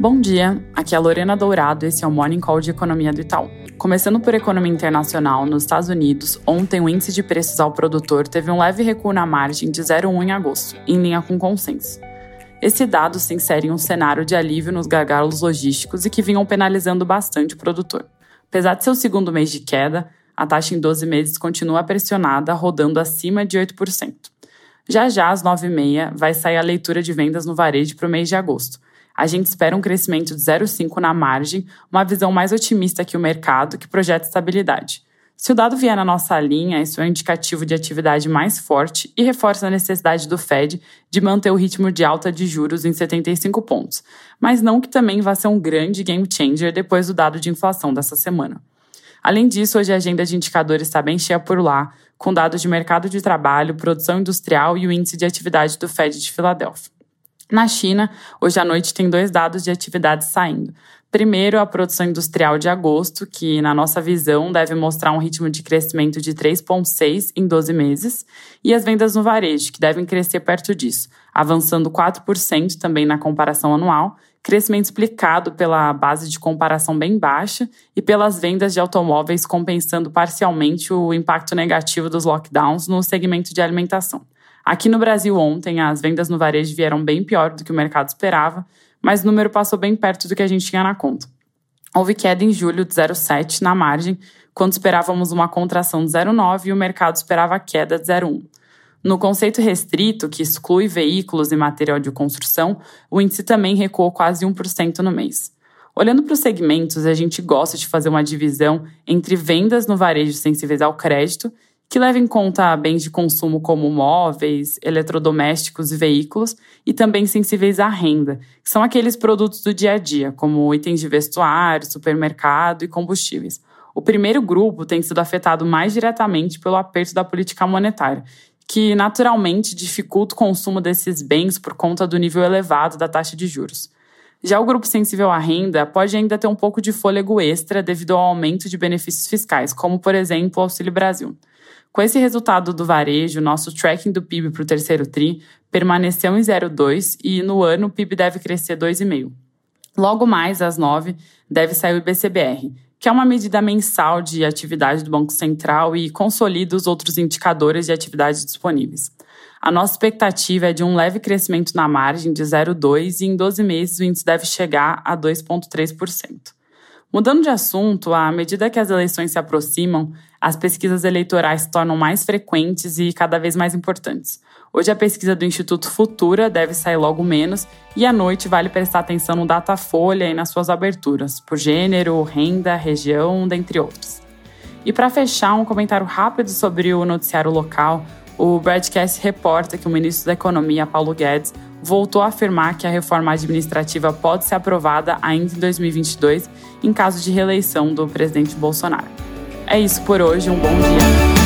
Bom dia, aqui é a Lorena Dourado esse é o Morning Call de Economia do Itaú. Começando por economia internacional, nos Estados Unidos, ontem o índice de preços ao produtor teve um leve recuo na margem de 0,1 em agosto, em linha com consenso. Esse dado se insere em um cenário de alívio nos gargalos logísticos e que vinham penalizando bastante o produtor. Apesar de ser o segundo mês de queda, a taxa em 12 meses continua pressionada, rodando acima de 8%. Já já, às 9h30, vai sair a leitura de vendas no varejo para o mês de agosto a gente espera um crescimento de 0,5 na margem, uma visão mais otimista que o mercado, que projeta estabilidade. Se o dado vier na nossa linha, isso é um indicativo de atividade mais forte e reforça a necessidade do Fed de manter o ritmo de alta de juros em 75 pontos, mas não que também vá ser um grande game changer depois do dado de inflação dessa semana. Além disso, hoje a agenda de indicadores está bem cheia por lá, com dados de mercado de trabalho, produção industrial e o índice de atividade do Fed de Filadélfia. Na China, hoje à noite tem dois dados de atividade saindo. Primeiro, a produção industrial de agosto, que, na nossa visão, deve mostrar um ritmo de crescimento de 3,6% em 12 meses, e as vendas no varejo, que devem crescer perto disso, avançando 4% também na comparação anual, crescimento explicado pela base de comparação bem baixa e pelas vendas de automóveis compensando parcialmente o impacto negativo dos lockdowns no segmento de alimentação. Aqui no Brasil, ontem, as vendas no varejo vieram bem pior do que o mercado esperava, mas o número passou bem perto do que a gente tinha na conta. Houve queda em julho de 0,7 na margem, quando esperávamos uma contração de 0,9 e o mercado esperava queda de 0,1. No conceito restrito, que exclui veículos e material de construção, o índice também recuou quase 1% no mês. Olhando para os segmentos, a gente gosta de fazer uma divisão entre vendas no varejo sensíveis ao crédito que leva em conta bens de consumo como móveis, eletrodomésticos e veículos, e também sensíveis à renda, que são aqueles produtos do dia a dia, como itens de vestuário, supermercado e combustíveis. O primeiro grupo tem sido afetado mais diretamente pelo aperto da política monetária, que naturalmente dificulta o consumo desses bens por conta do nível elevado da taxa de juros. Já o grupo sensível à renda pode ainda ter um pouco de fôlego extra devido ao aumento de benefícios fiscais, como, por exemplo, o Auxílio Brasil. Com esse resultado do varejo, nosso tracking do PIB para o terceiro TRI permaneceu em 0,2 e no ano o PIB deve crescer 2,5. Logo mais, às 9, deve sair o IBCBR, que é uma medida mensal de atividade do Banco Central e consolida os outros indicadores de atividade disponíveis. A nossa expectativa é de um leve crescimento na margem de 0,2 e em 12 meses o índice deve chegar a 2,3%. Mudando de assunto, à medida que as eleições se aproximam, as pesquisas eleitorais se tornam mais frequentes e cada vez mais importantes. Hoje a pesquisa do Instituto Futura deve sair logo menos e à noite vale prestar atenção no Datafolha e nas suas aberturas, por gênero, renda, região, dentre outros. E para fechar, um comentário rápido sobre o noticiário local. O broadcast reporta que o ministro da Economia, Paulo Guedes, voltou a afirmar que a reforma administrativa pode ser aprovada ainda em 2022, em caso de reeleição do presidente Bolsonaro. É isso por hoje, um bom dia.